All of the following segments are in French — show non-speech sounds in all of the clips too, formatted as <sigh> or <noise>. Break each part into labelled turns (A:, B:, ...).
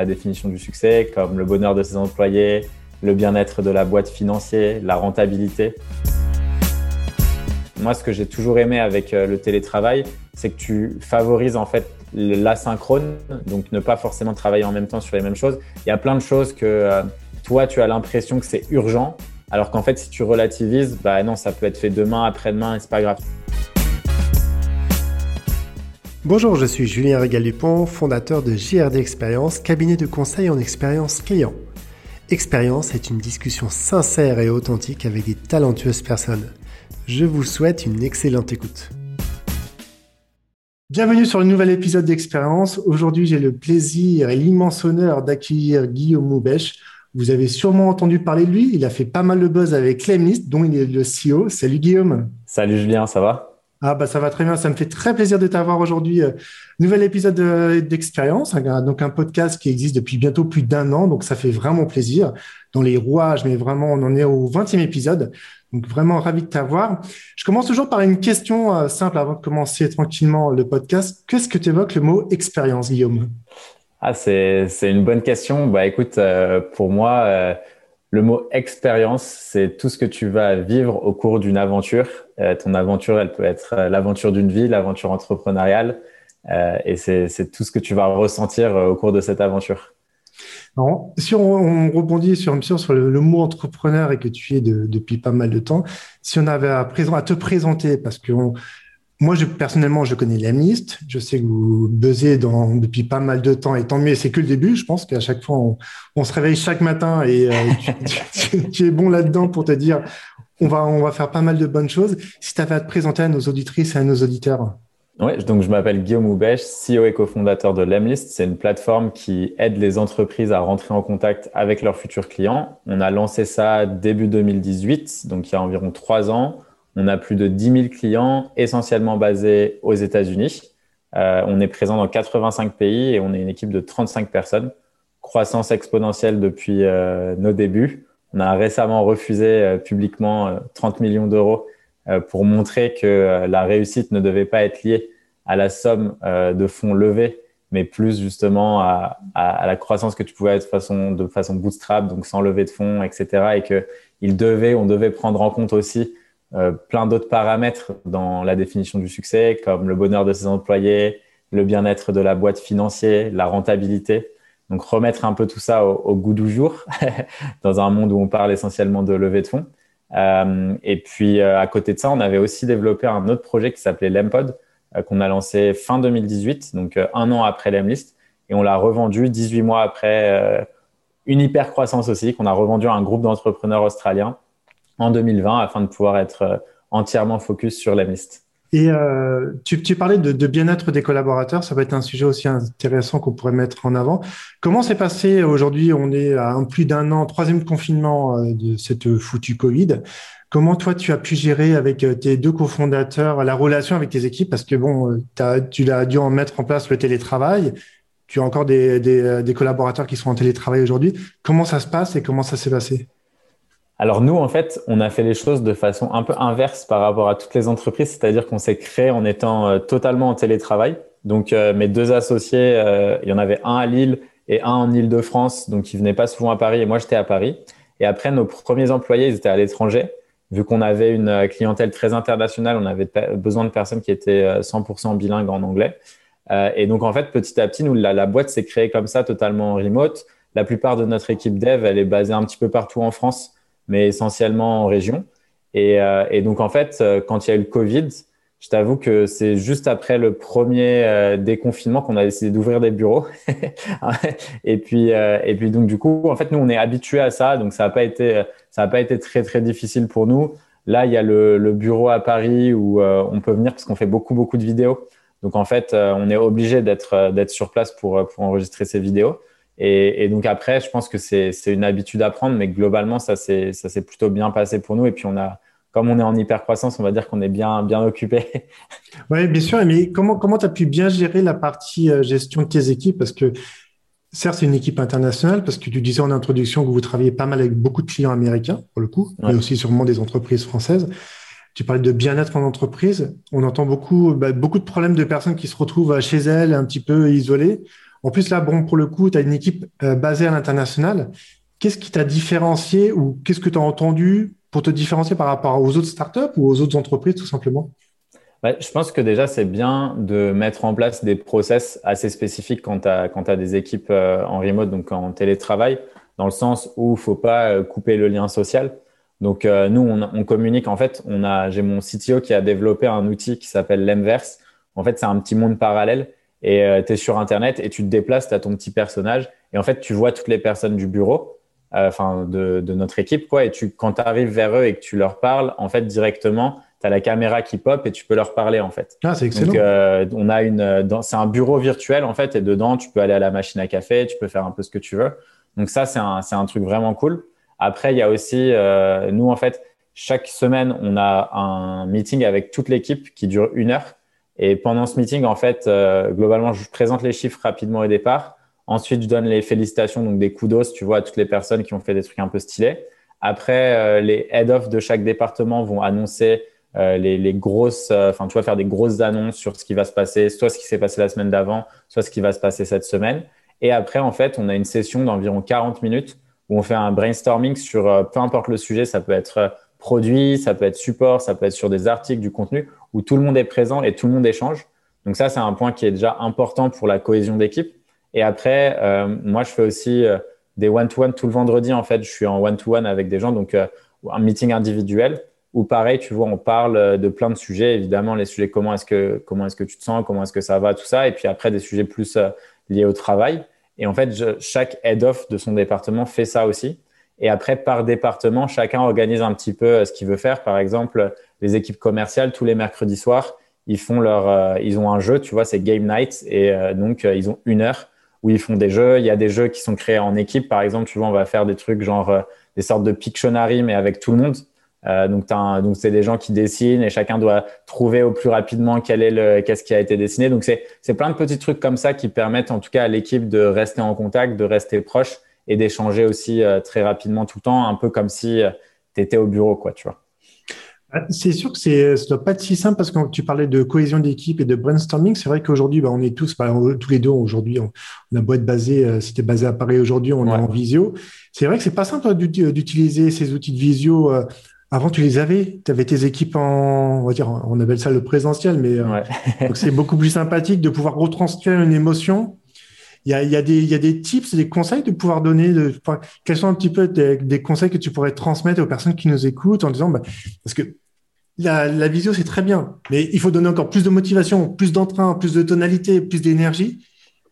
A: la définition du succès, comme le bonheur de ses employés, le bien-être de la boîte financière, la rentabilité. Moi, ce que j'ai toujours aimé avec euh, le télétravail, c'est que tu favorises en fait l'asynchrone, donc ne pas forcément travailler en même temps sur les mêmes choses. Il y a plein de choses que euh, toi, tu as l'impression que c'est urgent, alors qu'en fait, si tu relativises, bah non, ça peut être fait demain, après-demain, et c'est pas grave.
B: Bonjour, je suis Julien Régal-Dupont, fondateur de JRD Expérience, cabinet de conseil en expérience client. Expérience est une discussion sincère et authentique avec des talentueuses personnes. Je vous souhaite une excellente écoute. Bienvenue sur le nouvel épisode d'Expérience. Aujourd'hui, j'ai le plaisir et l'immense honneur d'accueillir Guillaume Moubèche. Vous avez sûrement entendu parler de lui. Il a fait pas mal de buzz avec Clemlist, dont il est le CEO. Salut Guillaume.
A: Salut Julien, ça va?
B: Ah bah ça va très bien, ça me fait très plaisir de t'avoir aujourd'hui. Euh, nouvel épisode d'expérience, donc un podcast qui existe depuis bientôt plus d'un an, donc ça fait vraiment plaisir. Dans les rouages, mais vraiment on en est au 20e épisode, donc vraiment ravi de t'avoir. Je commence toujours par une question euh, simple avant de commencer tranquillement le podcast. Qu'est-ce que tu évoques le mot expérience, Guillaume?
A: Ah c'est une bonne question. Bah écoute, euh, pour moi le mot expérience, c'est tout ce que tu vas vivre au cours d'une aventure. Euh, ton aventure, elle peut être euh, l'aventure d'une vie, l'aventure entrepreneuriale, euh, et c'est tout ce que tu vas ressentir au cours de cette aventure.
B: si on, rebondit sur, sur le, mot entrepreneur et que tu es depuis pas mal de temps, si on avait à, présent, à te présenter, parce que moi, je, personnellement, je connais l'amniste. Je sais que vous buzzez depuis pas mal de temps et tant mieux. C'est que le début. Je pense qu'à chaque fois, on, se réveille chaque matin et euh, <laughs> tu, es bon là-dedans pour te dire on va, on va faire pas mal de bonnes choses. Si tu avais à te présenter à nos auditrices et à nos auditeurs.
A: Oui, donc je m'appelle Guillaume Houbèche, CEO et cofondateur de Lemlist. C'est une plateforme qui aide les entreprises à rentrer en contact avec leurs futurs clients. On a lancé ça début 2018, donc il y a environ trois ans. On a plus de 10 000 clients, essentiellement basés aux États-Unis. Euh, on est présent dans 85 pays et on est une équipe de 35 personnes. Croissance exponentielle depuis euh, nos débuts. On a récemment refusé euh, publiquement 30 millions d'euros pour montrer que la réussite ne devait pas être liée à la somme de fonds levés, mais plus justement à, la croissance que tu pouvais être de façon, bootstrap, donc sans lever de fonds, etc. Et que il devait, on devait prendre en compte aussi euh, plein d'autres paramètres dans la définition du succès, comme le bonheur de ses employés, le bien-être de la boîte financière, la rentabilité. Donc remettre un peu tout ça au, goût du jour <laughs> dans un monde où on parle essentiellement de levée de fonds. Euh, et puis euh, à côté de ça, on avait aussi développé un autre projet qui s'appelait Lempod, qu'on a lancé fin 2018, donc un an après Lemlist, et on l'a revendu 18 mois après une hyper croissance aussi, qu'on a revendu à un groupe d'entrepreneurs australiens en 2020 afin de pouvoir être euh, entièrement focus sur la liste.
B: Et euh, tu, parlais de, bien-être des collaborateurs, ça va être un sujet aussi intéressant qu'on pourrait mettre en avant. Comment s'est passé aujourd'hui On est à un plus d'un an, troisième confinement euh, de cette foutue Covid. Comment toi tu as pu gérer avec tes deux cofondateurs la relation avec tes équipes? Parce que bon, tu as dû en mettre en place le télétravail. Tu as encore des, des collaborateurs qui sont en télétravail aujourd'hui. Comment ça se passe et comment ça s'est passé?
A: Alors nous, en fait, on a fait les choses de façon un peu inverse par rapport à toutes les entreprises, c'est-à-dire qu'on s'est créé en étant euh, totalement en télétravail. Donc euh, mes deux associés, euh, il y en avait un à Lille et un en Île-de-France, donc ils venaient pas souvent à Paris et moi j'étais à Paris. Et après, nos premiers employés, ils étaient à l'étranger. Vu qu'on avait une clientèle très internationale, on avait besoin de personnes qui étaient 100% bilingues en anglais. et donc en fait, petit à petit, nous, la, la boîte s'est créée comme ça, totalement remote. La plupart de notre équipe dev, elle est basée un petit peu partout en France mais essentiellement en région. Et, euh, donc, en fait, euh, quand il y a eu le Covid, je t'avoue que c'est juste après le premier euh, déconfinement qu'on a décidé d'ouvrir des bureaux. <laughs> et puis, et puis donc du coup, en fait, nous on est habitués à ça, donc ça n'a pas été, ça a pas été très très difficile pour nous. Là, il y a le, le bureau à Paris où on peut venir parce qu'on fait beaucoup beaucoup de vidéos. Donc en fait, on est obligé d'être d'être sur place pour pour enregistrer ces vidéos. Et, donc après, je pense que c'est une habitude à prendre, mais globalement, ça s'est plutôt bien passé pour nous. Et puis on a, comme on est en hyper croissance, on va dire qu'on est bien, bien occupé. <laughs>
B: Oui, bien sûr. Mais comment comment tu as pu bien gérer la partie euh, gestion de tes équipes? Parce que certes, c'est une équipe internationale, parce que tu disais en introduction que vous travaillez pas mal avec beaucoup de clients américains, pour le coup, mais aussi sûrement des entreprises françaises. Tu parlais de bien-être en entreprise. On entend beaucoup, bah, beaucoup de problèmes de personnes qui se retrouvent chez elles, un petit peu isolées En plus, là, bon, pour le coup, tu as une équipe euh, basée à l'international. Qu'est-ce qui t'a différencié ou qu'est-ce que tu as entendu pour te différencier par rapport aux autres startups ou aux autres entreprises, tout simplement?
A: Je pense que déjà, c'est bien de mettre en place des process assez spécifiques quand tu as, des équipes euh, en remote, donc en télétravail, dans le sens où il ne faut pas euh, couper le lien social. Donc, nous, on, communique. En fait, on j'ai mon CTO qui a développé un outil qui s'appelle l'Emverse. En fait, c'est un petit monde parallèle et tu es sur Internet et tu te déplaces, tu as ton petit personnage et en fait, tu vois toutes les personnes du bureau, enfin de, de, notre équipe, quoi. Et tu, quand tu arrives vers eux et que tu leur parles, en fait, directement, tu as la caméra qui pop et tu peux leur parler en fait.
B: Ah, c'est excellent. Donc,
A: euh, on a une, c'est un bureau virtuel en fait et dedans tu peux aller à la machine à café, tu peux faire un peu ce que tu veux. Donc ça c'est un, c'est un truc vraiment cool. Après il y a aussi euh, nous en fait chaque semaine on a un meeting avec toute l'équipe qui dure une heure et pendant ce meeting en fait euh, globalement je présente les chiffres rapidement au départ. Ensuite je donne les félicitations donc des kudos tu vois à toutes les personnes qui ont fait des trucs un peu stylés. Après les head of de chaque département vont annoncer euh, les, grosses, euh, enfin, tu vas faire des grosses annonces sur ce qui va se passer, soit ce qui s'est passé la semaine d'avant, soit ce qui va se passer cette semaine. Et après, en fait, on a une session d'environ 40 minutes où on fait un brainstorming sur euh, peu importe le sujet, ça peut être produit, ça peut être support, ça peut être sur des articles, du contenu, où tout le monde est présent et tout le monde échange. Donc ça, c'est un point qui est déjà important pour la cohésion d'équipe. Et après, moi, je fais aussi des one-to-one tout le vendredi. En fait, je suis en one-to-one avec des gens, donc un meeting individuel ou pareil, tu vois, on parle euh, de plein de sujets, évidemment, les sujets comment est-ce que, est-ce que tu te sens, comment est-ce que ça va, tout ça, et puis après des sujets plus euh, liés au travail. Et en fait, chaque head-off de son département fait ça aussi. Et après, par département, chacun organise un petit peu euh, ce qu'il veut faire. Par exemple, les équipes commerciales, tous les mercredis soirs, ils font leur, ils ont un jeu, tu vois, c'est Game Night, et donc ils ont une heure où ils font des jeux. Il y a des jeux qui sont créés en équipe. Par exemple, tu vois, on va faire des trucs genre des sortes de Pictionary, mais avec tout le monde. Euh, donc, donc c'est des gens qui dessinent et chacun doit trouver au plus rapidement quel est le, qu'est-ce qui a été dessiné. Donc, c'est, c'est plein de petits trucs comme ça qui permettent en tout cas à l'équipe de rester en contact, de rester proche et d'échanger aussi euh, très rapidement tout le temps, un peu comme si euh, tu étais au bureau, quoi, tu vois.
B: Ah, c'est sûr que c'est, ça doit pas être si simple parce que quand tu parlais de cohésion d'équipe et de brainstorming, c'est vrai qu'aujourd'hui, bah, on est tous, bah, tous les deux aujourd'hui, on, a beau être basé, si basé à Paris aujourd'hui, on est en visio. C'est vrai que c'est pas simple d'utiliser ces outils de visio avant, tu les avais. Tu avais tes équipes en, on va dire, on appelle ça le présentiel, mais euh, <laughs> c'est beaucoup plus sympathique de pouvoir retranscrire une émotion. Il y a, il y a, des, il y a des tips, des conseils de pouvoir donner. De, quels sont un petit peu des, conseils que tu pourrais transmettre aux personnes qui nous écoutent en disant, bah, parce que la, la visio, c'est très bien, mais il faut donner encore plus de motivation, plus d'entrain, plus de tonalité, plus d'énergie,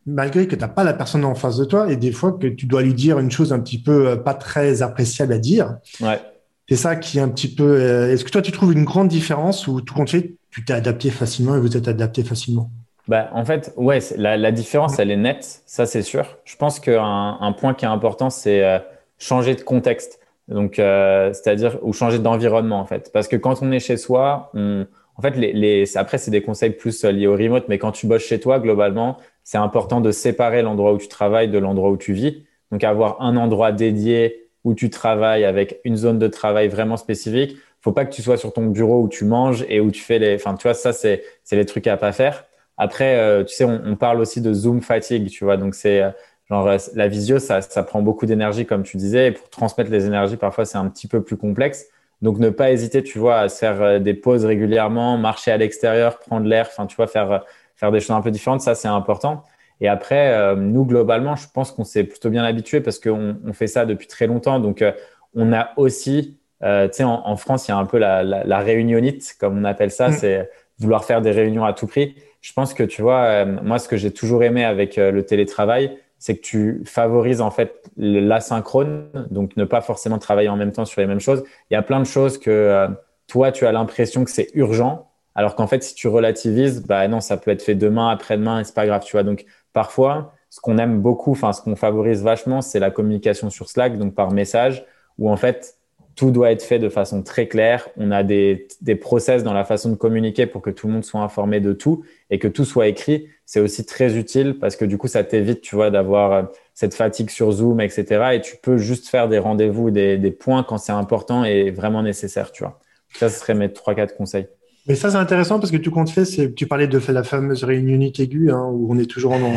B: malgré que tu n'as pas la personne en face de toi et des fois que tu dois lui dire une chose un petit peu euh, pas très appréciable à dire.
A: Ouais.
B: C'est ça qui est un petit peu. Euh, est-ce que toi, tu trouves une grande différence ou tout compte fait, tu t'es adapté facilement et vous êtes adapté facilement?
A: Bah, en fait, ouais, la, la, différence, elle est nette, ça c'est sûr. Je pense qu'un un point qui est important, c'est euh, changer de contexte. Donc, euh, c'est-à-dire, ou changer d'environnement, en fait. Parce que quand on est chez soi, on, en fait, les, les, après, c'est des conseils plus liés au remote, mais quand tu bosses chez toi, globalement, c'est important de séparer l'endroit où tu travailles de l'endroit où tu vis. Donc, avoir un endroit dédié où tu travailles avec une zone de travail vraiment spécifique. Faut pas que tu sois sur ton bureau où tu manges et où tu fais les. Enfin, tu vois, ça c'est c'est les trucs à pas faire. Après, euh, tu sais, on, on, parle aussi de Zoom fatigue, tu vois. Donc c'est euh, genre euh, la visio, ça ça prend beaucoup d'énergie comme tu disais. Et pour transmettre les énergies, parfois c'est un petit peu plus complexe. Donc ne pas hésiter, tu vois, à faire des pauses régulièrement, marcher à l'extérieur, prendre l'air. Enfin, tu vois, faire faire des choses un peu différentes, ça c'est important. Et après, euh, nous, globalement, je pense qu'on s'est plutôt bien habitué parce qu'on on fait ça depuis très longtemps. Donc, euh, on a aussi, euh, tu sais, en, en, France, il y a un peu la, la, la réunionite, comme on appelle ça, mm. c'est vouloir faire des réunions à tout prix. Je pense que, tu vois, moi, ce que j'ai toujours aimé avec le télétravail, c'est que tu favorises en fait l'asynchrone, donc ne pas forcément travailler en même temps sur les mêmes choses. Il y a plein de choses que toi, tu as l'impression que c'est urgent, alors qu'en fait, si tu relativises, bah non, ça peut être fait demain, après-demain, et c'est pas grave, tu vois. Donc, Parfois, ce qu'on aime beaucoup, enfin ce qu'on favorise vachement, c'est la communication sur Slack, donc par message, où en fait tout doit être fait de façon très claire. On a des, des process dans la façon de communiquer pour que tout le monde soit informé de tout et que tout soit écrit. C'est aussi très utile parce que du coup, ça t'évite, tu vois, d'avoir euh, cette fatigue sur Zoom, etc. Et tu peux juste faire des rendez-vous, des, points quand c'est important et vraiment nécessaire, tu vois. Ça, ce serait mes trois, quatre conseils.
B: Mais ça, c'est intéressant parce que tout compte fait, tu parlais de la fameuse réunion aiguë hein, où on est toujours en,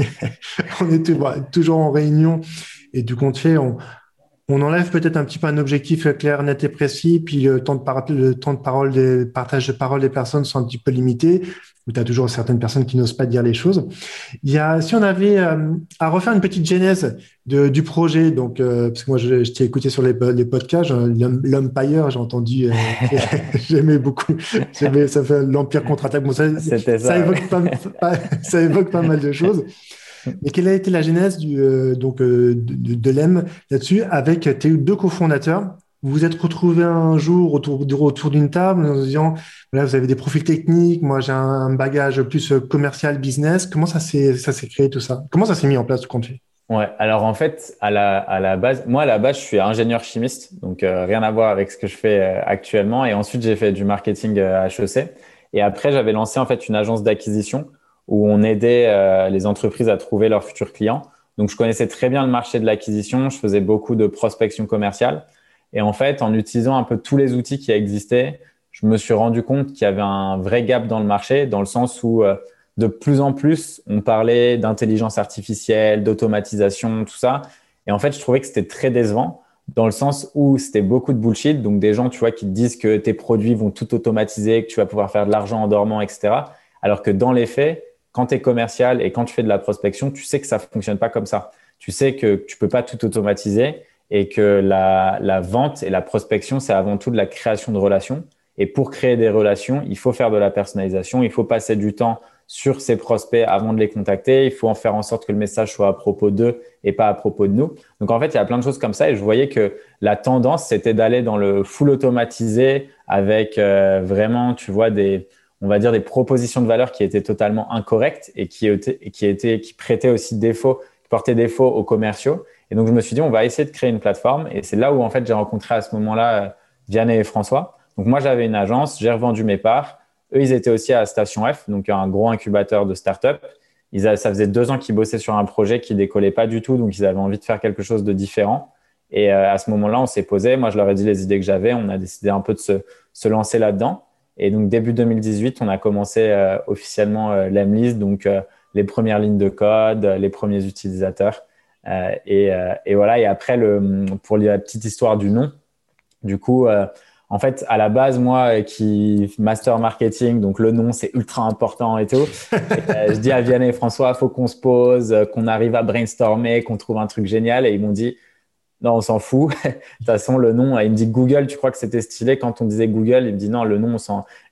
B: <laughs> on est toujours en réunion et du compte fait, on, on enlève peut-être un petit peu un objectif clair, net et précis, puis le temps de, le temps de parole, des partage de parole des personnes sont un petit peu limités, où tu as toujours certaines personnes qui n'osent pas dire les choses. Il y a, si on avait euh, à refaire une petite genèse de, du projet, donc euh, parce que moi je, je t'ai écouté sur les, les podcasts, l'Empire, j'ai entendu, euh, <laughs> j'aimais beaucoup, ça fait l'Empire contre-attaque. Bon, ça, ça, ça, évoque pas, ça évoque pas mal de choses. Et quelle a été la genèse du, euh, donc, euh, de, l'EM là-dessus avec tes deux cofondateurs vous vous êtes retrouvés un jour autour, autour d'une table en disant voilà, vous avez des profils techniques, moi j'ai un bagage plus euh, commercial, business. Comment ça s'est, créé tout ça? Comment ça s'est mis en place tout compte
A: Ouais, alors en fait, à la, à la base, moi à la base, je suis ingénieur chimiste, donc rien à voir avec ce que je fais actuellement. Et ensuite, j'ai fait du marketing à HEC. Et après, j'avais lancé en fait une agence d'acquisition où on aidait euh, les entreprises à trouver leurs futurs clients. Donc, je connaissais très bien le marché de l'acquisition. Je faisais beaucoup de prospection commerciale. Et en fait, en utilisant un peu tous les outils qui existaient, je me suis rendu compte qu'il y avait un vrai gap dans le marché, dans le sens où euh, de plus en plus, on parlait d'intelligence artificielle, d'automatisation, tout ça. Et en fait, je trouvais que c'était très décevant dans le sens où c'était beaucoup de bullshit. Donc, des gens, tu vois, qui te disent que tes produits vont tout automatiser, que tu vas pouvoir faire de l'argent en dormant, etc. Alors que dans les faits, quand tu es commercial et quand tu fais de la prospection, tu sais que ça fonctionne pas comme ça. Tu sais que tu peux pas tout automatiser et que la, vente et la prospection, c'est avant tout de la création de relations. Et pour créer des relations, il faut faire de la personnalisation, il faut passer du temps sur ses prospects avant de les contacter, il faut en faire en sorte que le message soit à propos d'eux et pas à propos de nous. Donc en fait, il y a plein de choses comme ça et je voyais que la tendance, c'était d'aller dans le full automatisé avec euh, vraiment, tu vois, des, on va dire, des propositions de valeur qui étaient totalement incorrectes et qui, étaient, qui, étaient, qui prêtaient aussi défaut, qui portaient défaut aux commerciaux. Et donc, je me suis dit, on va essayer de créer une plateforme. Et c'est là où, en fait, j'ai rencontré à ce moment-là Vianney et François. Donc, moi, j'avais une agence, j'ai revendu mes parts. Eux, ils étaient aussi à Station F, donc un gros incubateur de start-up. Ils ça faisait deux ans qu'ils bossaient sur un projet qui décollait pas du tout, donc ils avaient envie de faire quelque chose de différent. Et euh, à ce moment-là, on s'est posé. Moi, je leur ai dit les idées que j'avais. On a décidé un peu de se, se lancer là-dedans. Et donc, début 2018, on a commencé euh, officiellement euh, l'Emlist, donc euh, les premières lignes de code, les premiers utilisateurs. Et, et, voilà. Et après, le, pour la petite histoire du nom, du coup, en fait, à la base, moi qui master marketing, donc le nom c'est ultra important et tout. <laughs> je dis à Vianney et François, faut qu'on se pose, qu'on arrive à brainstormer, qu'on trouve un truc génial. Et ils m'ont dit, non, on s'en fout. <laughs> de toute façon, le nom, il me dit Google, tu crois que c'était stylé? Quand on disait Google, il me dit non, le nom,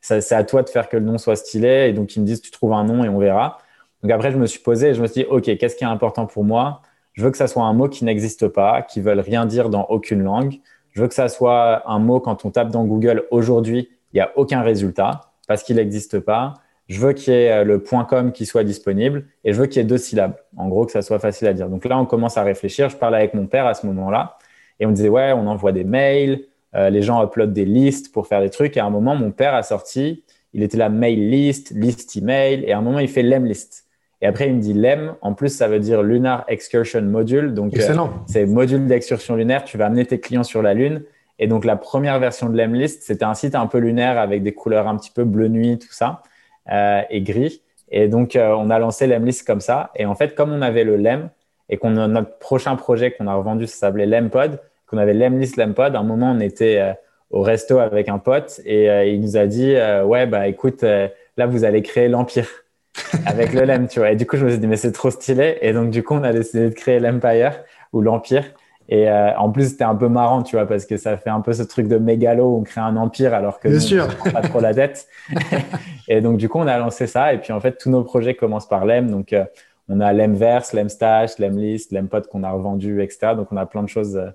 A: c'est à toi de faire que le nom soit stylé. Et donc, ils me disent, tu trouves un nom et on verra. Donc après, je me suis posé et je me suis dit, OK, qu'est-ce qui est important pour moi? Je veux que ça soit un mot qui n'existe pas, qui ne veut rien dire dans aucune langue. Je veux que ça soit un mot, quand on tape dans Google aujourd'hui, il n'y a aucun résultat parce qu'il n'existe pas je veux qu'il y ait euh, le .com qui soit disponible et je veux qu'il y ait deux syllabes. En gros, que ça soit facile à dire. Donc là, on commence à réfléchir. Je parlais avec mon père à ce moment-là et on disait, ouais, on envoie des mails, euh, les gens uploadent des listes pour faire des trucs. Et à un moment, mon père a sorti, il était là, mail list, list email, et à un moment, il fait lem list. Et après, il me dit lem. En plus, ça veut dire Lunar Excursion Module. Donc, euh, c'est module d'excursion lunaire. Tu vas amener tes clients sur la Lune. Et donc, la première version de Lemlist, c'était un site un peu lunaire avec des couleurs un petit peu bleu nuit, tout ça. Euh, et gris. Et donc, euh, on a lancé l'Emlist comme ça. Et en fait, comme on avait le Lem et qu'on a notre prochain projet qu'on a revendu, ça s'appelait Lempod, qu'on avait l'Emlist Lempod, à un moment, on était euh, au resto avec un pote et il nous a dit Ouais, bah écoute, là, vous allez créer l'Empire <laughs> avec le Lem, tu vois. Et du coup, je me suis dit Mais c'est trop stylé. Et donc, du coup, on a décidé de créer l'Empire ou l'Empire. Et euh, en plus, c'était un peu marrant, tu vois, parce que ça fait un peu ce truc de mégalo où on crée un empire alors que
B: Bien sûr.
A: on pas trop la tête. <laughs> et donc, du coup, on a lancé ça. Et puis, en fait, tous nos projets commencent par l'EM. Donc, euh, on a l'Emverse, l'Emstash, l'Emlist, l'Empod qu'on a revendu, etc. Donc, on a plein de choses euh,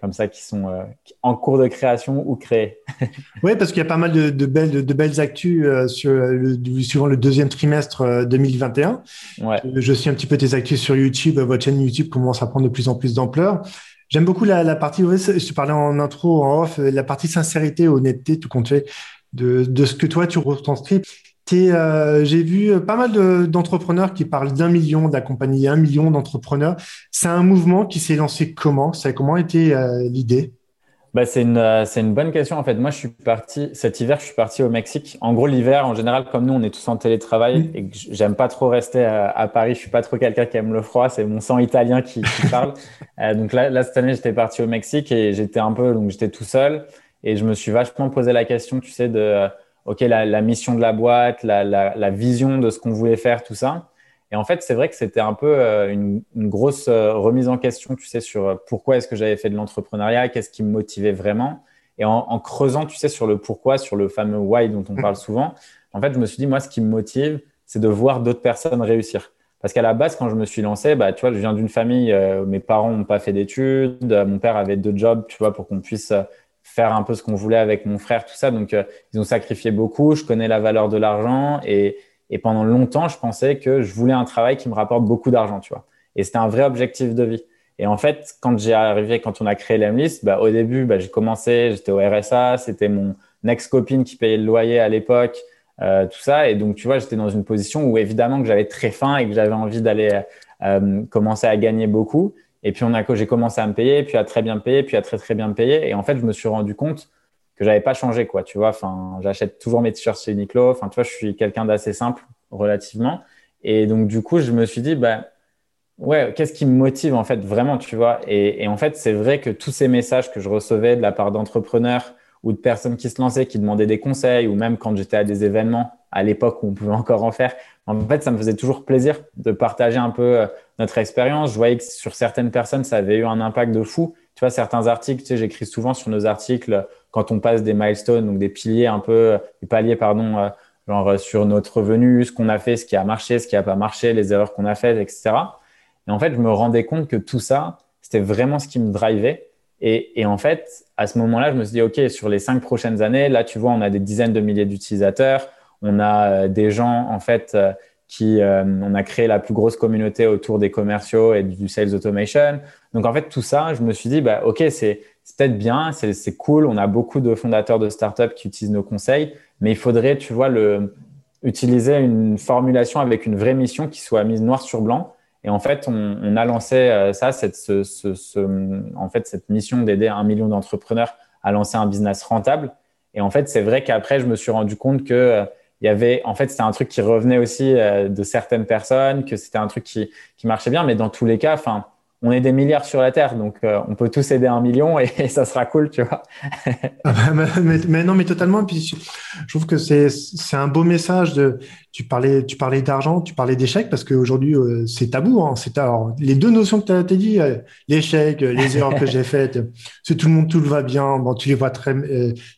A: comme ça qui sont en cours de création ou créées. <laughs>
B: oui, parce qu'il y a pas mal de, belles, de, belles actus sur le, suivant le deuxième trimestre 2021. Ouais. Je suis un petit peu tes actus sur YouTube. Votre chaîne YouTube commence à prendre de plus en plus d'ampleur. J'aime beaucoup la, la partie, je te parlais en intro, en off, la partie sincérité, honnêteté, tout compte fait, de, de ce que toi tu retranscris. Euh, J'ai vu pas mal d'entrepreneurs qui parlent d'un million, d'accompagner un million d'entrepreneurs. C'est un mouvement qui s'est lancé comment? Ça a comment été euh, l'idée?
A: Bah, c'est une, euh, une bonne question. En fait, moi, je suis parti, cet hiver, je suis parti au Mexique. En gros, l'hiver, en général, comme nous, on est tous en télétravail mm. et que j'aime pas trop rester à, Paris. Je suis pas trop quelqu'un qui aime le froid. C'est mon sang italien qui, <laughs> parle. euh, donc là, là, cette année, j'étais parti au Mexique et j'étais un peu, donc j'étais tout seul et je me suis vachement posé la question, tu sais, de, euh, OK, la, la mission de la boîte, la, la, la vision de ce qu'on voulait faire, tout ça. Et en fait, c'est vrai que c'était un peu euh, une, une, grosse euh, remise en question, tu sais, sur euh, pourquoi est-ce que j'avais fait de l'entrepreneuriat, qu'est-ce qui me motivait vraiment. Et en, en, creusant, tu sais, sur le pourquoi, sur le fameux why dont on parle souvent, en fait, je me suis dit, moi, ce qui me motive, c'est de voir d'autres personnes réussir. Parce qu'à la base, quand je me suis lancé, bah, tu vois, je viens d'une famille, euh, mes parents n'ont pas fait d'études, mon père avait deux jobs, tu vois, pour qu'on puisse faire un peu ce qu'on voulait avec mon frère, tout ça. Donc, ils ont sacrifié beaucoup. Je connais la valeur de l'argent et, et pendant longtemps, je pensais que je voulais un travail qui me rapporte beaucoup d'argent, tu vois. Et c'était un vrai objectif de vie. Et en fait, quand j'ai arrivé, quand on a créé l'Emlist, bah, au début, bah, j'ai commencé, j'étais au RSA, c'était mon ex-copine qui payait le loyer à l'époque, euh, tout ça. Et donc, tu vois, j'étais dans une position où évidemment que j'avais très faim et que j'avais envie d'aller euh, commencer à gagner beaucoup. Et puis, j'ai commencé à me payer, puis à très bien payer, puis à très très bien me payer. Et en fait, je me suis rendu compte que j'avais pas changé, quoi. Tu vois, enfin, j'achète toujours mes t-shirts chez Uniqlo. Enfin, tu vois, je suis quelqu'un d'assez simple relativement. Et donc, du coup, je me suis dit, bah, ouais, qu'est-ce qui me motive en fait vraiment, tu vois et, et, en fait, c'est vrai que tous ces messages que je recevais de la part d'entrepreneurs ou de personnes qui se lançaient, qui demandaient des conseils, ou même quand j'étais à des événements à l'époque où on pouvait encore en faire, en fait, ça me faisait toujours plaisir de partager un peu euh, notre expérience. Je voyais que sur certaines personnes, ça avait eu un impact de fou. Tu vois, certains articles, tu sais, j'écris souvent sur nos articles quand on passe des milestones, donc des piliers un peu, des paliers, pardon, euh, genre euh, sur notre revenu, ce qu'on a fait, ce qui a marché, ce qui n'a pas marché, les erreurs qu'on a faites, etc. Et en fait, je me rendais compte que tout ça, c'était vraiment ce qui me drivait. Et, et en fait, à ce moment-là, je me suis dit, OK, sur les cinq prochaines années, là, tu vois, on a des dizaines de milliers d'utilisateurs, on a euh, des gens, en fait, qui, on a créé la plus grosse communauté autour des commerciaux et du sales automation. Donc, en fait, tout ça, je me suis dit, bah, OK, c'est peut-être bien, c'est cool. On a beaucoup de fondateurs de startups qui utilisent nos conseils, mais il faudrait, tu vois, utiliser une formulation avec une vraie mission qui soit mise noir sur blanc. Et en fait, on, a lancé euh, ça, cette mission d'aider un million d'entrepreneurs à lancer un business rentable. Et en fait, c'est vrai qu'après, je me suis rendu compte que euh, il y avait, en fait, c'était un truc qui revenait aussi euh, de certaines personnes, que c'était un truc qui, qui marchait bien, mais dans tous les cas, enfin, on est des milliards sur la Terre, donc euh, on peut tous aider un million et, <laughs> ça sera cool, tu vois. <laughs>
B: Ah bah, mais, non, mais totalement. Puis je trouve que c'est c'est un beau message de. Tu parlais tu parlais d'argent, tu parlais d'échec parce qu'aujourd'hui euh, c'est tabou. Hein, c'est alors les deux notions que tu as, dit, euh, l'échec, les erreurs que j'ai faites, c'est tout le monde tout va bien. Bon, tu les vois très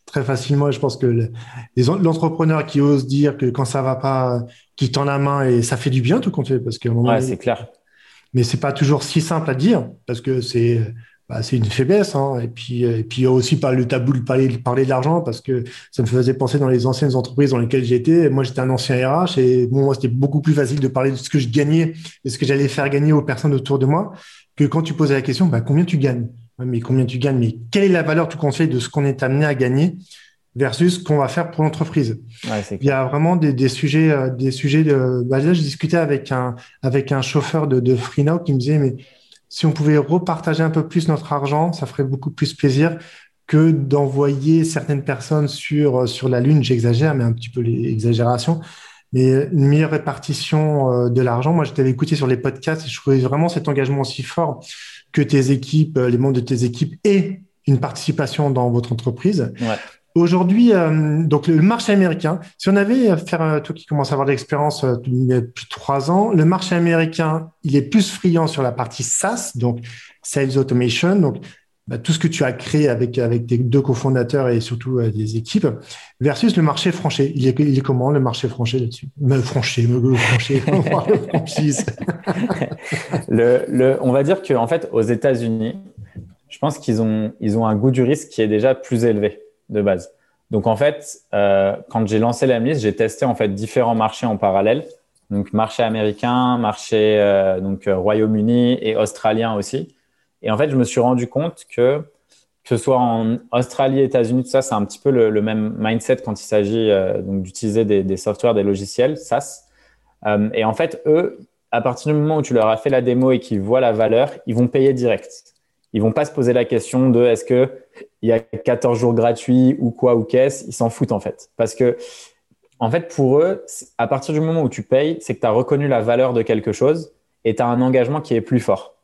B: très facilement. Et je pense que l'entrepreneur qui ose dire que quand ça va pas, qui tend la main et ça fait du bien tout compte fait parce que
A: ouais, c'est clair
B: mais c'est pas toujours si simple à dire parce que c'est bah, c'est une faiblesse. Hein. Et puis et puis aussi pas le tabou de parler, parler de l'argent parce que ça me faisait penser dans les anciennes entreprises dans lesquelles j'étais. Moi, j'étais un ancien RH et bon, moi, c'était beaucoup plus facile de parler de ce que je gagnais et ce que j'allais faire gagner aux personnes autour de moi que quand tu posais la question, bah, combien tu gagnes? Mais combien tu gagnes? Mais quelle est la valeur tu conseilles de ce qu'on est amené à gagner? Versus ce qu'on va faire pour l'entreprise. il y a vraiment des, des sujets, euh, des sujets de. Bah là, je discutais avec un avec un chauffeur de, de Freenow qui me disait mais si on pouvait repartager un peu plus notre argent, ça ferait beaucoup plus plaisir que d'envoyer certaines personnes sur sur la lune. J'exagère, mais un petit peu l'exagération. Mais une meilleure répartition euh, de l'argent. Moi, je t'avais écouté sur les podcasts et je trouvais vraiment cet engagement aussi fort que tes équipes, euh, les membres de tes équipes aient une participation dans votre entreprise. Ouais. Aujourd'hui, euh, donc le marché américain, si on avait faire, euh, toi qui commence à avoir de l'expérience euh, depuis trois ans, le marché américain, il est plus friand sur la partie SaaS, donc Sales Automation, donc bah, tout ce que tu as créé avec avec tes deux cofondateurs et surtout des équipes, versus le marché français. Il est, il est comment le marché français là-dessus? Français, le français, <laughs> <laughs>
A: le, le, on va dire que en fait, aux États-Unis, je pense qu'ils ont ils ont un goût du risque qui est déjà plus élevé de base. Donc en fait, euh, quand j'ai lancé la liste, j'ai testé en fait différents marchés en parallèle. Donc marché américain, marché euh, donc euh, Royaume-Uni et australien aussi. Et en fait, je me suis rendu compte que que ce soit en Australie, États-Unis, tout ça, c'est un petit peu le, même mindset quand il s'agit d'utiliser des, des softwares, des logiciels SaaS. et en fait, eux, à partir du moment où tu leur as fait la démo et qu'ils voient la valeur, ils vont payer direct. Ils vont pas se poser la question de est-ce que il y a 14 jours gratuits ou quoi ou qu'est-ce. Ils s'en foutent en fait. Parce que, en fait, pour eux, à partir du moment où tu payes, c'est que tu as reconnu la valeur de quelque chose et tu as un engagement qui est plus fort.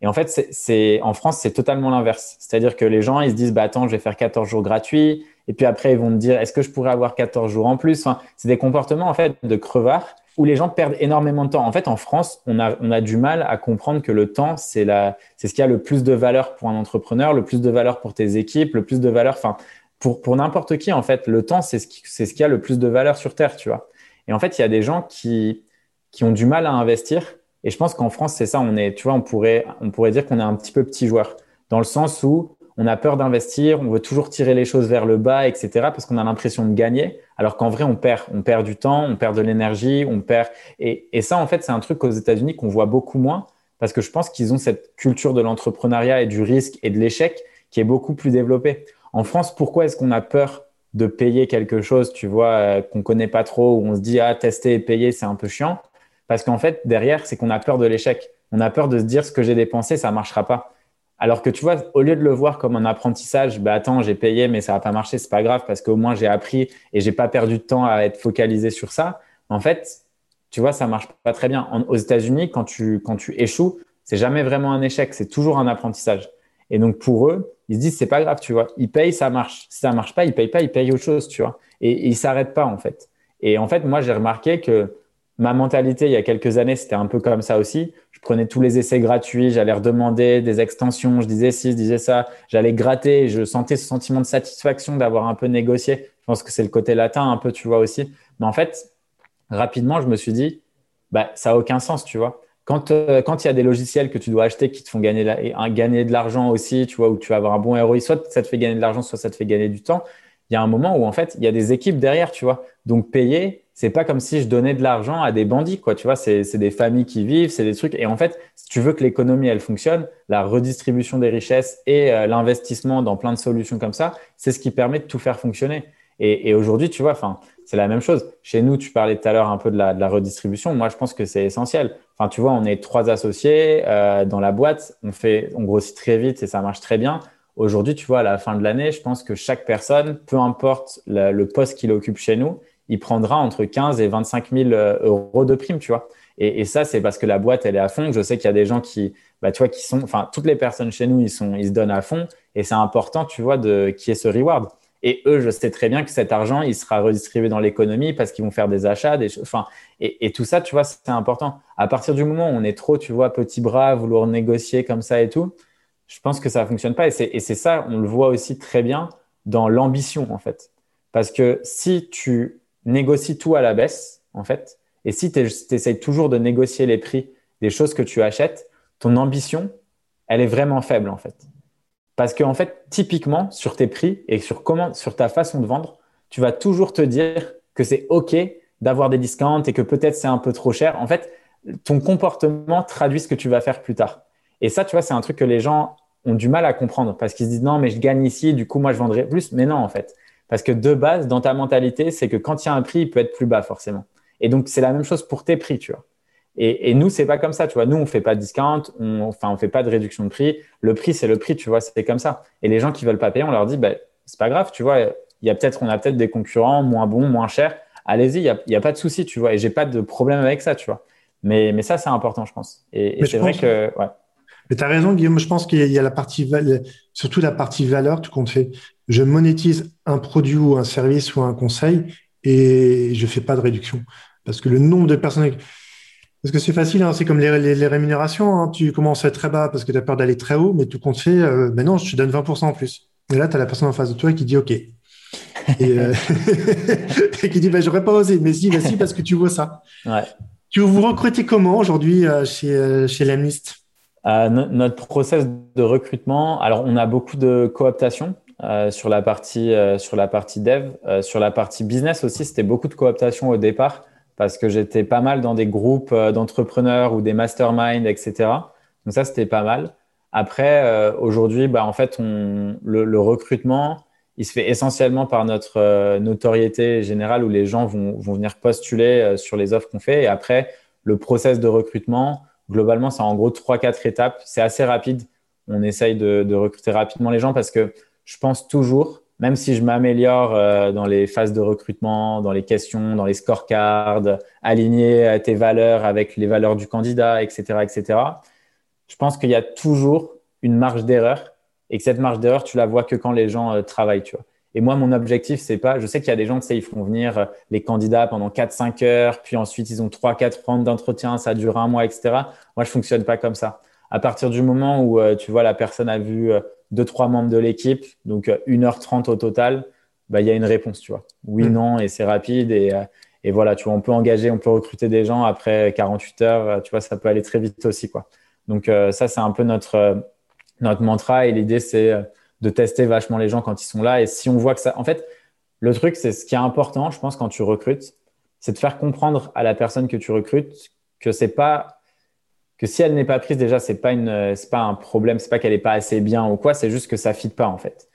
A: Et en fait, c'est, en France, c'est totalement l'inverse. C'est-à-dire que les gens, ils se disent, bah, attends, je vais faire 14 jours gratuits. Et puis après, ils vont me dire, est-ce que je pourrais avoir 14 jours en plus? C'est des comportements, en fait, de crevards où les gens perdent énormément de temps. En fait, en France, on a, on a du mal à comprendre que le temps, c'est ce qui a le plus de valeur pour un entrepreneur, le plus de valeur pour tes équipes, le plus de valeur, enfin, pour, pour n'importe qui, en fait, le temps, c'est ce qui, ce qui a le plus de valeur sur Terre, tu vois. Et en fait, il y a des gens qui, qui ont du mal à investir et je pense qu'en France, c'est ça. On est, tu vois, on pourrait, on pourrait dire qu'on est un petit peu petit joueur dans le sens où on a peur d'investir, on veut toujours tirer les choses vers le bas, etc. Parce qu'on a l'impression de gagner, alors qu'en vrai, on perd, on perd du temps, on perd de l'énergie, on perd. Et, ça, en fait, c'est un truc aux États-Unis qu'on voit beaucoup moins parce que je pense qu'ils ont cette culture de l'entrepreneuriat et du risque et de l'échec qui est beaucoup plus développée. En France, pourquoi est-ce qu'on a peur de payer quelque chose, tu vois, euh, qu'on connaît pas trop, où on se dit ah tester et payer, c'est un peu chiant? Parce qu'en fait, derrière, c'est qu'on a peur de l'échec. On a peur de se dire ce que j'ai dépensé, ça marchera pas. Alors que tu vois, au lieu de le voir comme un apprentissage, bah attends, j'ai payé, mais ça va pas marcher, c'est pas grave parce qu'au moins j'ai appris et j'ai pas perdu de temps à être focalisé sur ça. En fait, tu vois, ça marche pas très bien. aux États-Unis, quand tu, quand tu échoues, c'est jamais vraiment un échec, c'est toujours un apprentissage. Et donc pour eux, ils se disent c'est pas grave, tu vois. Ils payent, ça marche. Si ça marche pas, ils payent pas, ils payent autre chose, tu vois. Et, et ils s'arrêtent pas en fait. Et en fait, moi j'ai remarqué que ma mentalité il y a quelques années, c'était un peu comme ça aussi. Prenais tous les essais gratuits, j'allais redemander des extensions, je disais ci, je disais ça, j'allais gratter, je sentais ce sentiment de satisfaction d'avoir un peu négocié. Je pense que c'est le côté latin un peu, tu vois aussi. Mais en fait, rapidement, je me suis dit, bah, ça a aucun sens, tu vois. Quand euh, quand il y a des logiciels que tu dois acheter qui te font gagner, gagner de l'argent aussi, tu vois, où tu vas avoir un bon ROI, soit ça te fait gagner de l'argent, soit ça te fait gagner du temps. Il y a un moment où en fait, il y a des équipes derrière, tu vois. Donc payer, c'est pas comme si je donnais de l'argent à des bandits, quoi. Tu vois, c'est des familles qui vivent, c'est des trucs. Et en fait, si tu veux que l'économie elle fonctionne, la redistribution des richesses et euh, l'investissement dans plein de solutions comme ça, c'est ce qui permet de tout faire fonctionner. Et, aujourd'hui, tu vois, enfin, c'est la même chose. Chez nous, tu parlais tout à l'heure un peu de la, redistribution. Moi, je pense que c'est essentiel. Enfin, tu vois, on est trois associés euh, dans la boîte. On fait, on grossit très vite et ça marche très bien. Aujourd'hui, tu vois, à la fin de l'année, je pense que chaque personne, peu importe le poste qu'il occupe chez nous, il prendra entre 15 et 25 000 euh, euros de prime, tu vois. Et, ça, c'est parce que la boîte, elle est à fond. Je sais qu'il y a des gens qui, bah, tu vois, qui sont, enfin, toutes les personnes chez nous, ils sont, ils se donnent à fond. Et c'est important, tu vois, qu'il y ait ce reward. Et eux, je sais très bien que cet argent, il sera redistribué dans l'économie parce qu'ils vont faire des achats, des Enfin, et, tout ça, tu vois, c'est important. À partir du moment où on est trop, tu vois, petit bras, vouloir négocier comme ça et tout, je pense que ça fonctionne pas. Et c'est ça, on le voit aussi très bien dans l'ambition, en fait. Parce que si tu négocie tout à la baisse, en fait. Et si tu essayes toujours de négocier les prix des choses que tu achètes, ton ambition, elle est vraiment faible, en fait. Parce que, en fait, typiquement, sur tes prix et sur comment, sur ta façon de vendre, tu vas toujours te dire que c'est OK d'avoir des discounts et que peut-être c'est un peu trop cher. En fait, ton comportement traduit ce que tu vas faire plus tard. Et ça, tu vois, c'est un truc que les gens ont du mal à comprendre parce qu'ils se disent non, mais je gagne ici, du coup, moi, je vendrai plus. Mais non, en fait. Parce que de base, dans ta mentalité, c'est que quand il y a un prix, il peut être plus bas forcément. Et donc, c'est la même chose pour tes prix, tu vois. Et, et nous, c'est pas comme ça, tu vois. Nous, on fait pas de discount, on, enfin, on fait pas de réduction de prix. Le prix, c'est le prix, tu vois. C'est comme ça. Et les gens qui veulent pas payer, on leur dit, bah, c'est pas grave, tu vois. Il y a peut-être, on a peut-être des concurrents moins bons, moins chers. Allez-y, il y a, y a, pas de souci, tu vois. Et j'ai pas de problème avec ça, tu vois. Mais, mais ça, c'est important, je pense. Et, et c'est vrai que, ouais.
B: Mais tu as raison, Guillaume. Je pense qu'il y a la partie, surtout la partie valeur, tout compte fait. Je monétise un produit ou un service ou un conseil et je fais pas de réduction. Parce que le nombre de personnes, parce que c'est facile, hein, c'est comme les, les, rémunérations. Hein. Tu commences à être très bas parce que tu as peur d'aller très haut, mais tout compte fait, euh, ben non, je te donne 20% en plus. Et là, tu as la personne en face de toi qui dit OK. Et, euh, <laughs> et qui dit ben, J'aurais pas osé, mais si, ben, si, parce que tu vois ça.
A: Ouais.
B: Tu vous recrutez comment aujourd'hui euh, chez, chez
A: euh, notre process de recrutement, alors on a beaucoup de cooptation euh, sur la partie euh, sur la partie dev, euh, sur la partie business aussi, c'était beaucoup de cooptation au départ parce que j'étais pas mal dans des groupes euh, d'entrepreneurs ou des masterminds, etc. Donc ça c'était pas mal. Après aujourd'hui, bah en fait on, le, le, recrutement, il se fait essentiellement par notre notoriété générale où les gens vont, vont venir postuler sur les offres qu'on fait et après le process de recrutement globalement, c'est en gros trois, quatre étapes. C'est assez rapide. on essaye de, recruter rapidement les gens parce que je pense toujours, même si je m'améliore euh, dans les phases de recrutement, dans les questions, dans les scorecards, aligner tes valeurs avec les valeurs du candidat, etc., etc., je pense qu'il y a toujours une marge d'erreur et que cette marge d'erreur, tu la vois que quand les gens travaillent, tu vois. Et moi, mon objectif, c'est pas, je sais qu'il y a des gens, tu sais, ils font venir euh, les candidats pendant 4-5 heures, puis ensuite ils ont 3-4 rounds d'entretien, ça dure un mois, etc. Moi, je fonctionne pas comme ça. À partir du moment où, euh, tu vois, la personne a vu 2-3 euh, membres de l'équipe, donc 1h30 au total, bah, il y a une réponse, tu vois. Oui, mm. non, et c'est rapide. Et, et voilà, tu vois, on peut engager, on peut recruter des gens après 48 heures, tu vois, ça peut aller très vite aussi, quoi. Donc, ça, c'est un peu notre, notre mantra. Et l'idée, c'est de tester vachement les gens quand ils sont là. Et si on voit que ça. En fait, le truc, c'est ce qui est important, je pense, quand tu recrutes, c'est de faire comprendre à la personne que tu recrutes que c'est pas. que si elle n'est pas prise, déjà, c'est pas, une, pas un problème, c'est pas qu'elle n'est pas assez bien ou quoi, c'est juste que ça fit pas, en fait.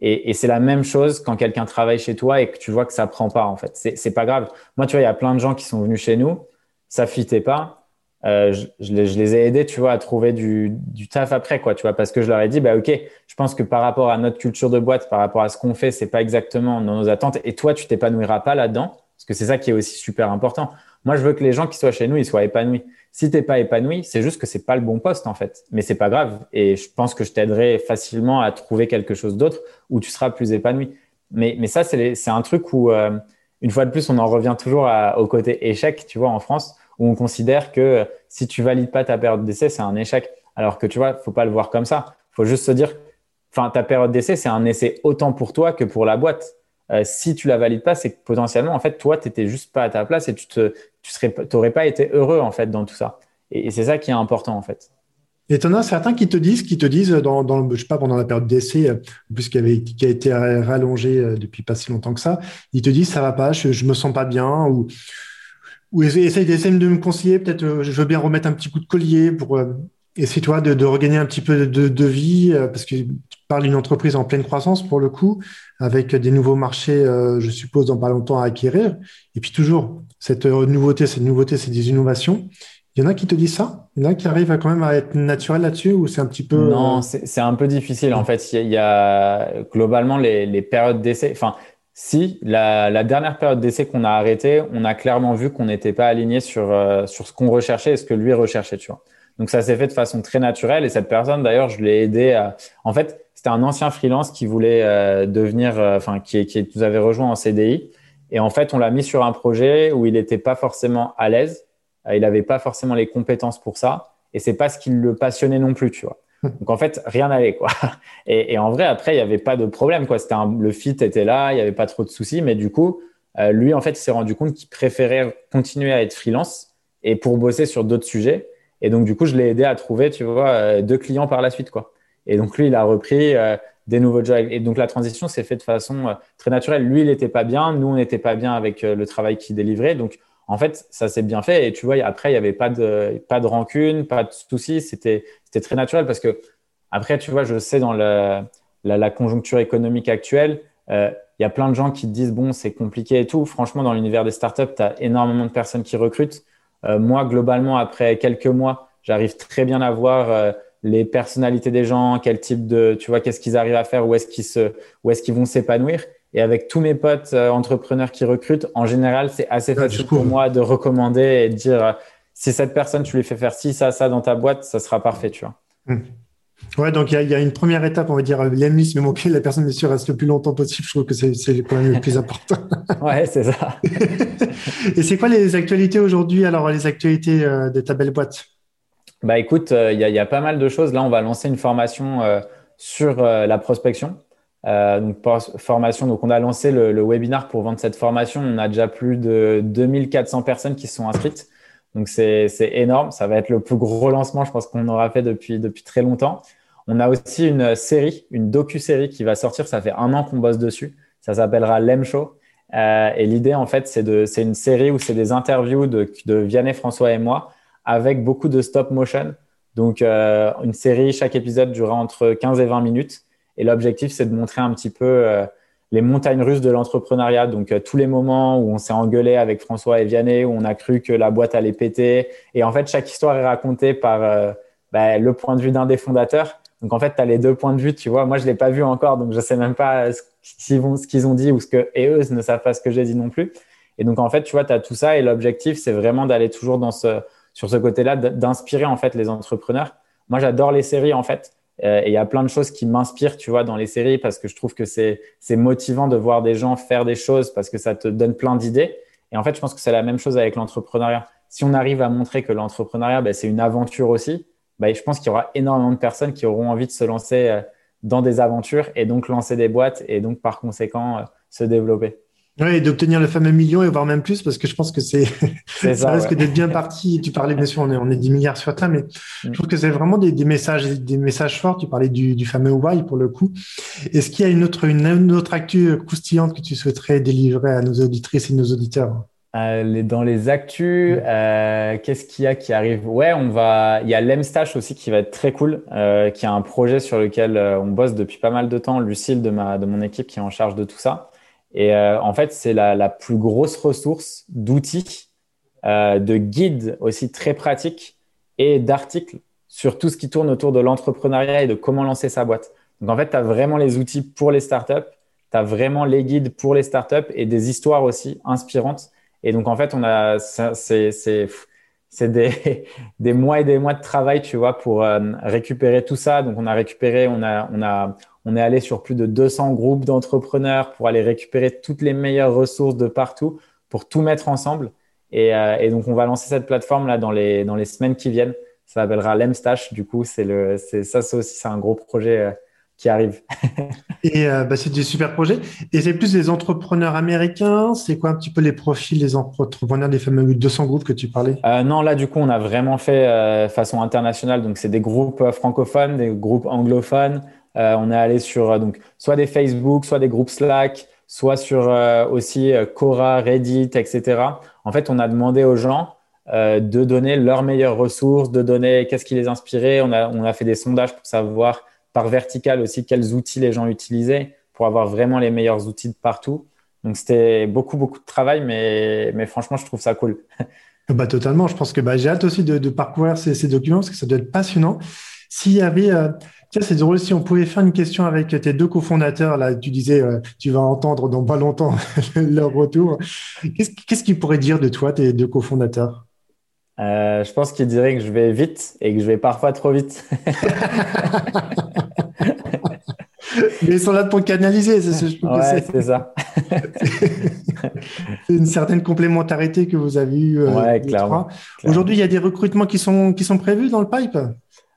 A: Et, c'est la même chose quand quelqu'un travaille chez toi et que tu vois que ça prend pas, en fait. C'est pas grave. Moi, tu vois, il y a plein de gens qui sont venus chez nous, ça fitait pas. Euh, je, les, ai aidés, tu vois, à trouver du, taf après, quoi, tu vois, parce que je leur ai dit, bah, ok, je pense que par rapport à notre culture de boîte, par rapport à ce qu'on fait, c'est pas exactement dans nos attentes, et toi, tu t'épanouiras pas là-dedans, parce que c'est ça qui est aussi super important. Moi, je veux que les gens qui soient chez nous, ils soient épanouis. Si t'es pas épanoui, c'est juste que c'est pas le bon poste, en fait. Mais c'est pas grave. Et je pense que je t'aiderai facilement à trouver quelque chose d'autre où tu seras plus épanoui. Mais, mais ça, c'est un truc où, euh, une fois de plus, on en revient toujours au côté échec, tu vois, en France où on considère que si tu valides pas ta période d'essai, c'est un échec. Alors que tu vois, faut pas le voir comme ça. Faut juste se dire, enfin, ta période d'essai, c'est un essai autant pour toi que pour la boîte. Euh, si tu la valides pas, c'est que potentiellement, en fait, toi, tu n'étais juste pas à ta place et tu te, tu serais, t'aurais pas été heureux en fait dans tout ça. Et, c'est ça qui est important en fait.
B: Et tu en as certains qui te disent, qui te disent dans, dans je sais pas, pendant la période d'essai, euh, puisqu'il qui a été rallongée euh, depuis pas si longtemps que ça, ils te disent ça va pas, je, je me sens pas bien ou ou essaye, de me conseiller, peut-être euh, je veux bien remettre un petit coup de collier pour euh, essayer toi de, regagner un petit peu de, vie, euh, parce que tu parles d'une entreprise en pleine croissance pour le coup, avec des nouveaux marchés, je suppose, dans pas longtemps à acquérir. Et puis toujours, cette nouveauté, cette nouveauté, c'est des innovations. Il y en a qui te disent ça? Il y en a qui arrivent à quand même à être naturel là-dessus ou c'est un petit peu...
A: Non, c'est un peu difficile. En fait, il y a, globalement les, les périodes d'essai. Enfin, si la, dernière période d'essai qu'on a arrêtée, on a clairement vu qu'on n'était pas aligné sur, euh, sur ce qu'on recherchait et ce que lui recherchait, tu vois. Donc ça s'est fait de façon très naturelle et cette personne, d'ailleurs, je l'ai aidé à. En fait, c'était un ancien freelance qui voulait euh, devenir, euh, enfin, qui, qui nous avait rejoint en CDI. Et en fait, on l'a mis sur un projet où il n'était pas forcément à l'aise, il n'avait pas forcément les compétences pour ça, et c'est pas ce qui le passionnait non plus, tu vois. Donc en fait, rien n'allait quoi. <laughs> Et, en vrai, après, il n'y avait pas de problème quoi. C'était le fit était là, il n'y avait pas trop de soucis, mais du coup, euh, lui en fait, s'est rendu compte qu'il préférait continuer à être freelance et pour bosser sur d'autres sujets. Et donc du coup, je l'ai aidé à trouver, tu vois, euh, deux clients par la suite quoi. Et donc lui, il a repris euh, des nouveaux jobs. Et donc la transition s'est faite de façon très naturelle. Lui, il n'était pas bien, nous, on n'était pas bien avec le travail qu'il délivrait. Donc en fait, ça s'est bien fait. Et tu vois, après, il n'y avait pas de, pas de rancune, pas de soucis. C'était, c'était très naturel parce que, après, tu vois, je sais dans la, la, conjoncture économique actuelle, euh, il y a plein de gens qui disent, bon, c'est compliqué et tout. Franchement, dans l'univers des startups, tu as énormément de personnes qui recrutent. Euh, moi, globalement, après quelques mois, j'arrive très bien à voir euh, les personnalités des gens, quel type de, tu vois, qu'est-ce qu'ils arrivent à faire, où est-ce qu'ils se, où est-ce qu'ils vont s'épanouir. Et avec tous mes potes euh, entrepreneurs qui recrutent, en général, c'est assez facile pour moi de recommander et de dire euh, si cette personne, tu lui fais faire ci, ça, ça dans ta boîte, ça sera parfait, tu vois.
B: Hmm. Ouais, donc il y, a une première étape, on va dire, l'AMLIS, mais que la personne, bien sûr, reste le plus longtemps possible. Je trouve que c'est quand même le plus important. <laughs>
A: ouais, c'est ça. <laughs>
B: et c'est quoi les actualités aujourd'hui, alors les actualités euh, de ta belle boîte?
A: Bah écoute, il y, a pas mal de choses. Là, on va lancer une formation sur la prospection. Euh, donc, formation, donc on a lancé le, le, webinar pour vendre cette formation. On a déjà plus de 2400 personnes qui sont inscrites. Donc, c'est énorme. Ça va être le plus gros lancement, je pense, qu'on aura fait depuis, depuis très longtemps. On a aussi une série, une docu-série qui va sortir. Ça fait un an qu'on bosse dessus. Ça s'appellera Lem Show. Euh, et l'idée, en fait, c'est une série où c'est des interviews de, de Vianney, François et moi avec beaucoup de stop motion. Donc, euh, une série, chaque épisode durera entre 15 et 20 minutes. Et l'objectif, c'est de montrer un petit peu euh, les montagnes russes de l'entrepreneuriat. Donc, euh, tous les moments où on s'est engueulé avec François et Vianney, où on a cru que la boîte allait péter. Et en fait, chaque histoire est racontée par euh, bah, le point de vue d'un des fondateurs Donc en fait, tu as les deux points de vue, tu vois. Moi, je ne l'ai pas vu encore, donc je ne sais même pas ce qu'ils ont dit ou ce que, et eux ne savent pas ce que j'ai dit non plus. Et donc en fait, tu vois, tu as tout ça et l'objectif, c'est vraiment d'aller toujours sur ce côté-là, d'inspirer en fait les entrepreneurs. Moi, j'adore les séries en fait. Euh, et il y a plein de choses qui m'inspirent, tu vois, dans les séries parce que je trouve que c'est motivant de voir des gens faire des choses parce que ça te donne plein d'idées. Et en fait, je pense que c'est la même chose avec l'entrepreneuriat. Si on arrive à montrer que l'entrepreneuriat, ben, c'est une aventure aussi, ben, je pense qu'il y aura énormément de personnes qui auront envie de se lancer euh, dans des aventures et donc lancer des boîtes et donc par conséquent euh, se développer.
B: Oui, d'obtenir le fameux million et voire même plus, parce que je pense que c'est <laughs> ça, risque d'être bien parti. Tu parlais bien sûr, on est, on est 10 milliards sur Terre, mais je mm. trouve que c'est vraiment des, messages, des messages forts. Tu parlais du, du fameux why pour le coup. Est-ce qu'il y a une autre, une, autre actu croustillante que tu souhaiterais délivrer à nos auditrices et nos auditeurs?
A: Euh, dans les actus, euh, qu'est-ce qu'il y a qui arrive? Ouais, on va. Il y a l'Emstash aussi qui va être très cool, euh, qui a un projet sur lequel euh, on bosse depuis pas mal de temps. Lucille de ma de mon équipe qui est en charge de tout ça. Et euh, en fait, c'est la, plus grosse ressource d'outils, euh, de guides aussi très pratiques et d'articles sur tout ce qui tourne autour de l'entrepreneuriat et de comment lancer sa boîte. Donc en fait, tu as vraiment les outils pour les startups, tu as vraiment les guides pour les startups et des histoires aussi inspirantes. Et donc en fait, on a c'est c'est des, <laughs> des mois et des mois de travail, tu vois, pour euh, récupérer tout ça. Donc on a récupéré, on a on a on est allé sur plus de 200 groupes d'entrepreneurs pour aller récupérer toutes les meilleures ressources de partout pour tout mettre ensemble. Et, euh, donc, on va lancer cette plateforme là dans les, dans les semaines qui viennent. Ça s'appellera l'Emstash. Du coup, c'est le, c'est ça, c'est aussi c'est un gros projet euh, qui arrive. <laughs>
B: et euh, bah, c'est des super projets. Et c'est plus des entrepreneurs américains. C'est quoi un petit peu les profils des entrepreneurs des fameux 200 groupes que tu parlais?
A: Non, là, du coup, on a vraiment fait façon internationale. Donc, c'est des groupes francophones, des groupes anglophones. Euh, on est allé sur euh, donc soit des Facebook, soit des groupes Slack, soit sur euh, aussi Quora, Reddit, etc. En fait, on a demandé aux gens de donner leurs meilleures ressources, de donner qu'est-ce qui les inspirait. On a, on a fait des sondages pour savoir par vertical aussi quels outils les gens utilisaient pour avoir vraiment les meilleurs outils de partout. Donc c'était beaucoup, beaucoup de travail, mais, mais franchement, je trouve ça cool. <laughs>
B: Bah, totalement. Je pense que bah, j'ai hâte aussi de, parcourir ces, ces, documents parce que ça doit être passionnant. S'il y avait Tiens, c'est drôle si on pouvait faire une question avec tes deux cofondateurs. Là, tu disais, euh, tu vas entendre dans pas longtemps <laughs> leur retour. Qu'est-ce qu'ils pourraient dire de toi, tes deux cofondateurs?
A: Euh, Je pense qu'ils diraient que je vais vite et que je vais parfois trop vite. <laughs>
B: Mais ils sont là pour canaliser, c'est ce
A: que ouais, c'est ça. <laughs>
B: c'est une certaine complémentarité que vous avez eue.
A: Euh, ouais, clairement.
B: Aujourd'hui, il y a des recrutements qui sont, qui sont prévus dans le pipe?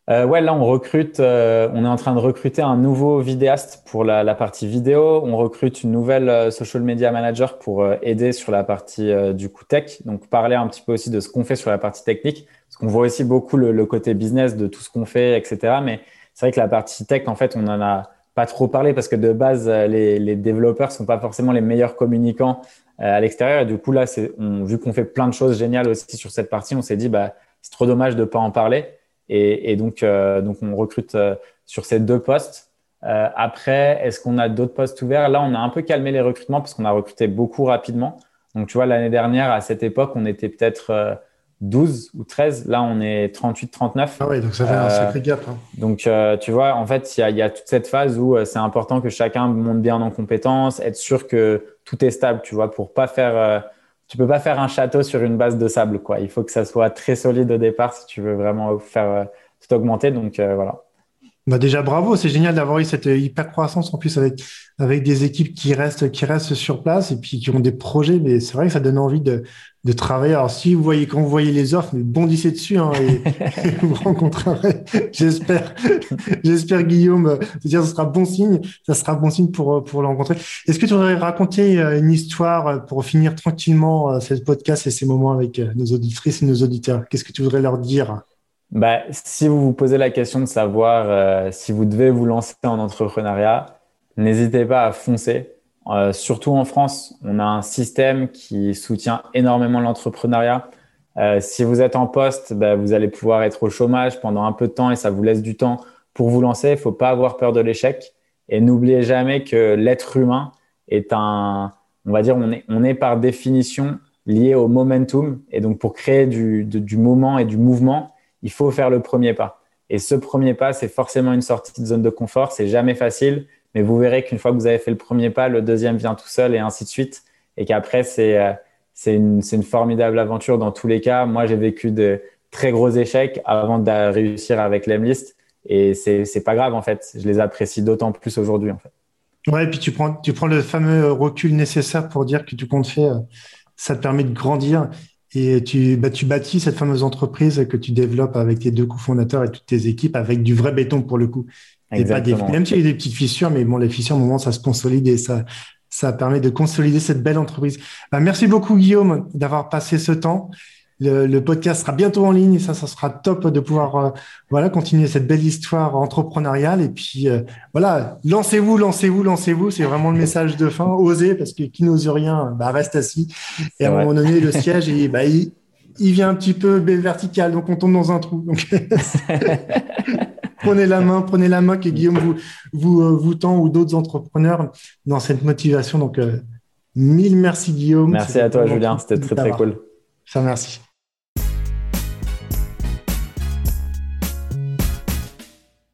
A: Euh, ouais, là on recrute, euh, on est en train de recruter un nouveau vidéaste pour la, la partie vidéo. On recrute une nouvelle euh, social media manager pour euh, aider sur la partie du coup tech. Donc parler un petit peu aussi de ce qu'on fait sur la partie technique, parce qu'on voit aussi beaucoup le, le, côté business de tout ce qu'on fait, etc. Mais c'est vrai que la partie tech, en fait, on en a pas trop parlé parce que de base les, les développeurs sont pas forcément les meilleurs communicants à l'extérieur. Et du coup là, on, vu qu'on fait plein de choses géniales aussi sur cette partie, on s'est dit bah c'est trop dommage de pas en parler. Et, donc, euh, donc, on recrute euh, sur ces deux postes. Euh, après, est-ce qu'on a d'autres postes ouverts? Là, on a un peu calmé les recrutements parce qu'on a recruté beaucoup rapidement. Donc, tu vois, l'année dernière, à cette époque, on était peut-être 12 ou 13. Là, on est 38, 39.
B: Ah oui, donc ça fait un sacré gap. Hein.
A: Donc, tu vois, en fait, il y a, y a, toute cette phase où c'est important que chacun monte bien en compétences, être sûr que tout est stable, tu vois, pour pas faire tu peux pas faire un château sur une base de sable, quoi. Il faut que ça soit très solide au départ si tu veux vraiment faire euh, tout augmenter. Donc euh, voilà.
B: Bah déjà bravo, c'est génial d'avoir eu cette hyper croissance en plus avec avec des équipes qui restent qui restent sur place et puis qui ont des projets. Mais c'est vrai que ça donne envie de, de travailler. Alors si vous voyez quand vous voyez les offres, bondissez dessus hein, et, <laughs> <laughs> vous rencontrerez. J'espère, j'espère Guillaume. C'est-à-dire ce sera bon signe. Ça sera bon signe pour pour le rencontrer. Est-ce que tu voudrais raconter euh, une histoire pour finir tranquillement euh, cette podcast et ces moments avec euh, nos auditrices et nos auditeurs? Qu'est-ce que tu voudrais leur dire?
A: Bah, si vous vous posez la question de savoir euh, si vous devez vous lancer en entrepreneuriat, n'hésitez pas à foncer. Euh, surtout en France, on a un système qui soutient énormément l'entrepreneuriat. Euh, si vous êtes en poste, bah, vous allez pouvoir être au chômage pendant un peu de temps et ça vous laisse du temps pour vous lancer. Il ne faut pas avoir peur de l'échec. Et n'oubliez jamais que l'être humain est un, on va dire, on est, par définition lié au momentum. Et donc, pour créer du, du moment et du mouvement, il faut faire le premier pas. Et ce premier pas, c'est forcément une sortie de zone de confort. C'est jamais facile, mais vous verrez qu'une fois que vous avez fait le premier pas, le deuxième vient tout seul et ainsi de suite. Et qu'après, c'est euh, une, formidable aventure dans tous les cas. Moi, j'ai vécu de très gros échecs avant de réussir avec l'Emlist. Et c'est pas grave, en fait. Je les apprécie d'autant plus aujourd'hui, en fait.
B: Ouais, et puis tu prends, tu prends le fameux recul nécessaire pour dire que tu comptes faire. Ça te permet de grandir et tu, bah, tu bâtis cette fameuse entreprise que tu développes avec tes deux cofondateurs et toutes tes équipes avec du vrai béton pour le coup. Et pas des, même s'il y a des petites fissures, mais bon, les fissures, au moment, ça se consolide et ça, ça permet de consolider cette belle entreprise. Bah, merci beaucoup, Guillaume, d'avoir passé ce temps. Le, podcast sera bientôt en ligne et ça, ça sera top de pouvoir euh, voilà continuer cette belle histoire entrepreneuriale. Et puis euh, voilà, lancez-vous, lancez-vous, lancez-vous. C'est vraiment le message de fin. Osez parce que qui n'ose rien, bah, reste assis. Et à un moment donné, le <laughs> siège, et, bah, il, vient un petit peu vertical, donc on tombe dans un trou. Donc <laughs> <laughs> prenez la main, prenez la main que Guillaume vous vous, euh, vous tend ou d'autres entrepreneurs dans cette motivation. Donc mille merci Guillaume.
A: Merci à toi Julien, c'était très très cool.
B: Ça merci.